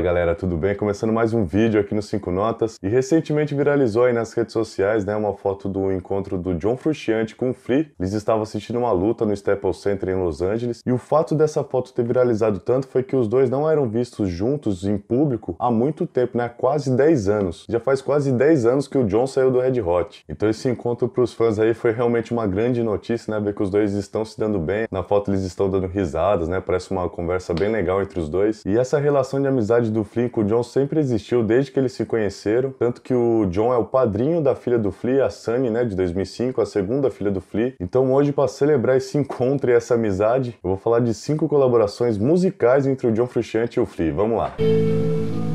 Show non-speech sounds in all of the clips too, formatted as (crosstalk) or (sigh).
Fala galera, tudo bem? Começando mais um vídeo aqui no 5 Notas e recentemente viralizou aí nas redes sociais né, uma foto do encontro do John Frusciante com o Flea. Eles estavam assistindo uma luta no Staples Center em Los Angeles e o fato dessa foto ter viralizado tanto foi que os dois não eram vistos juntos em público há muito tempo, né? Quase 10 anos. Já faz quase 10 anos que o John saiu do Red Hot. Então esse encontro para os fãs aí foi realmente uma grande notícia, né? Ver que os dois estão se dando bem. Na foto eles estão dando risadas, né? Parece uma conversa bem legal entre os dois. E essa relação de amizade amizade do Flea com o John sempre existiu desde que eles se conheceram, tanto que o John é o padrinho da filha do Flea, a Sunny, né, de 2005, a segunda filha do Flea. Então hoje, para celebrar esse (laughs) encontro e essa amizade, eu vou falar de cinco colaborações musicais entre o John Frusciante e o Flea. Vamos lá. a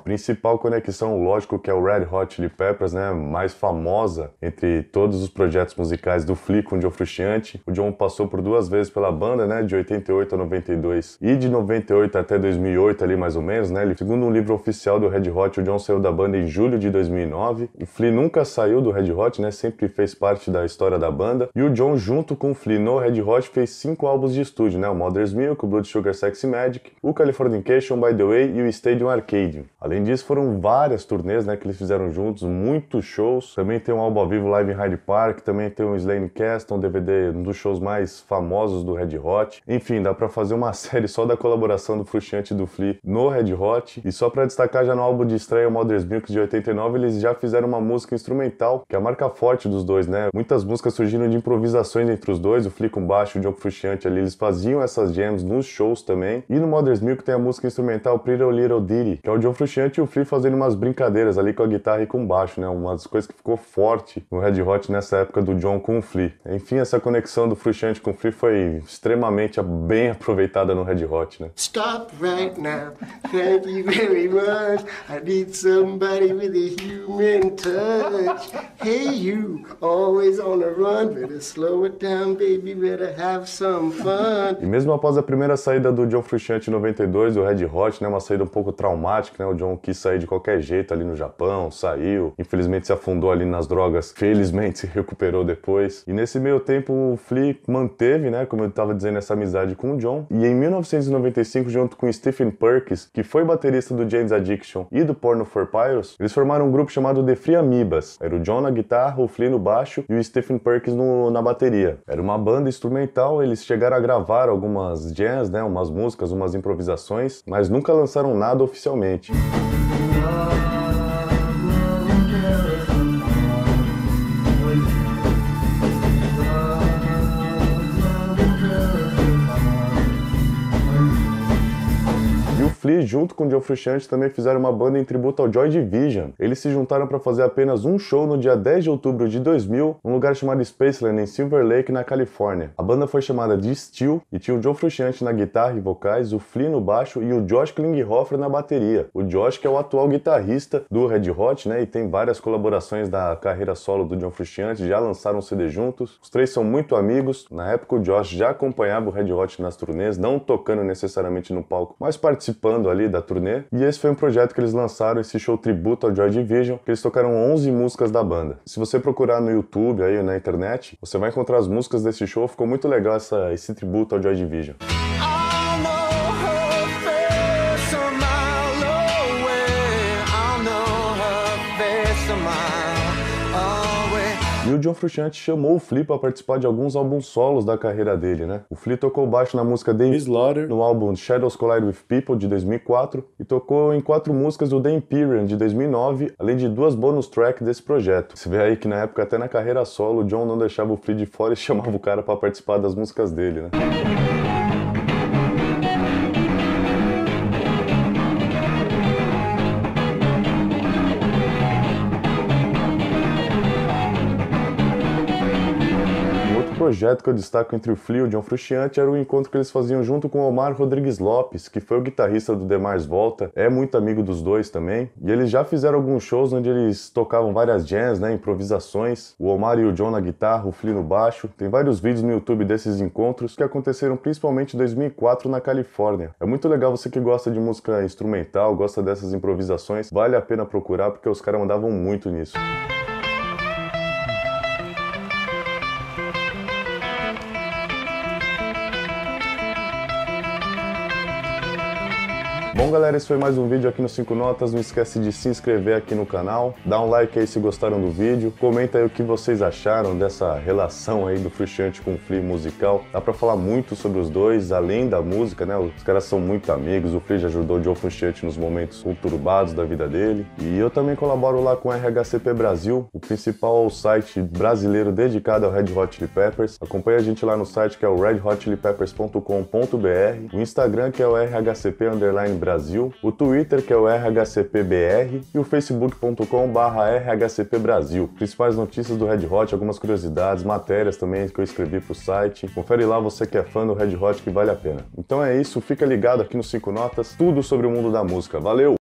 principal conexão, lógico, que é o Red Hot Chili Peppers, né, mais famosa entre todos os projetos musicais do Flea com o John Frusciante. O John passou por duas vezes pela banda, né, de 88 a 92 e de 98 até 2008 ali mais ou menos, né. Segundo um livro oficial do Red Hot, o John saiu da banda em julho de 2009. O Flea nunca saiu do Red Hot, né, sempre fez parte da história da banda. E o John junto com o Flea no Red Hot fez cinco álbuns de estúdio, né, o Mother's Milk, o Blood Sugar Sexy Magic, o Californication by the Way e o Stadium Arcadium. Além disso, foram várias turnês né, que eles fizeram juntos, muitos shows. Também tem um álbum ao vivo live em Hyde Park, também tem um Slane Cast, um DVD, um dos shows mais famosos do Red Hot. Enfim, dá para fazer uma (laughs) série só da colaboração do Frusciante e do Flea no Red Hot. E só para destacar, já no álbum de estreia Mother's Milk de 89, eles já fizeram uma música instrumental, que é a marca forte dos dois, né? Muitas músicas surgiram de improvisações entre os dois, o Flea com baixo o John Frusciante ali, eles faziam essas jams nos shows também. E no Mother's Milk tem a música instrumental Pretty Little Ditty, que é o John Frusciante e o Flea fazendo umas brincadeiras ali com a guitarra e com o baixo, né? Uma das coisas que ficou forte no Red Hot nessa época do John com o Flea. Enfim, essa conexão do Frusciante com o Flea foi extremamente bem aproveitada no Red Hot, né? Stop right now. Thank you very much. I need somebody with a human touch. Hey you, always on the run. Better slow it down, baby. Better have some fun. E mesmo após a primeira saída do John Frusciante em 92, o Red Hot, né, uma saída um pouco traumática, né? O John quis sair de qualquer jeito ali no Japão, saiu, infelizmente se afundou ali nas drogas, felizmente se recuperou depois. E nesse meio tempo o Flea manteve, né, como eu estava dizendo, essa amizade com o John. E em 1995, junto com Stephen Perkins, que foi baterista do James Addiction e do Porno for Pyros, eles formaram um grupo chamado The Free Amibas. Era o John na guitarra, o Flea no baixo e o Stephen Perkins no, na bateria. Era uma banda instrumental, eles chegaram a gravar algumas jams, né, umas músicas, umas improvisações, mas nunca lançaram nada oficialmente. Oh. Flea, junto com John Frusciante, também fizeram uma banda em tributo ao Joy Division. Eles se juntaram para fazer apenas um show no dia 10 de outubro de 2000, num lugar chamado Spaceland, em Silver Lake, na Califórnia. A banda foi chamada de Steel e tinha o John Frusciante na guitarra e vocais, o Flea no baixo e o Josh Klinghoffer na bateria. O Josh, que é o atual guitarrista do Red Hot, né, e tem várias colaborações da carreira solo do John Frusciante, já lançaram um CD juntos. Os três são muito amigos. Na época, o Josh já acompanhava o Red Hot nas turnês, não tocando necessariamente no palco, mas participando participando ali da turnê. E esse foi um projeto que eles lançaram, esse show tributo ao Joy Division, que eles tocaram 11 músicas da banda. Se você procurar no YouTube aí na internet, você vai encontrar as músicas desse show. Ficou muito legal essa, esse tributo ao Joy Division. E o John Frusciante chamou o Flea para participar de alguns álbuns solos da carreira dele, né? O Flea tocou baixo na música The Slaughter, no álbum Shadows Collide with People, de 2004, e tocou em quatro músicas do The Imperium, de 2009, além de duas bonus tracks desse projeto. Você vê aí que na época, até na carreira solo, o John não deixava o Flea de fora e (laughs) chamava o cara para participar das músicas dele, né? Projeto que eu destaco entre o Flea e o John Frusciante era o encontro que eles faziam junto com o Omar Rodrigues Lopes, que foi o guitarrista do Demars Volta, é muito amigo dos dois também. E eles já fizeram alguns shows onde eles tocavam várias jams, né, improvisações. O Omar e o John na guitarra, o Flea no baixo. Tem vários vídeos no YouTube desses encontros que aconteceram principalmente em 2004 na Califórnia. É muito legal você que gosta de música instrumental, gosta dessas improvisações, vale a pena procurar porque os caras mandavam muito nisso. Bom, galera, esse foi mais um vídeo aqui no 5 Notas. Não esquece de se inscrever aqui no canal, dá um like aí se gostaram do vídeo, comenta aí o que vocês acharam dessa relação aí do Frustrante com o Flea musical. Dá pra falar muito sobre os dois, além da música, né? Os caras são muito amigos, o Flea já ajudou o Joe Frustrante nos momentos conturbados da vida dele. E eu também colaboro lá com o RHCP Brasil, o principal site brasileiro dedicado ao Red Hot Chili Peppers. Acompanhe a gente lá no site que é o redhotchilipeppers.com.br, o Instagram que é o RHCP Brasil, o Twitter que é o RHCPBR e o facebook.com rhcpbrasil. Principais notícias do Red Hot, algumas curiosidades, matérias também que eu escrevi pro site. Confere lá você que é fã do Red Hot que vale a pena. Então é isso, fica ligado aqui no 5 Notas, tudo sobre o mundo da música. Valeu!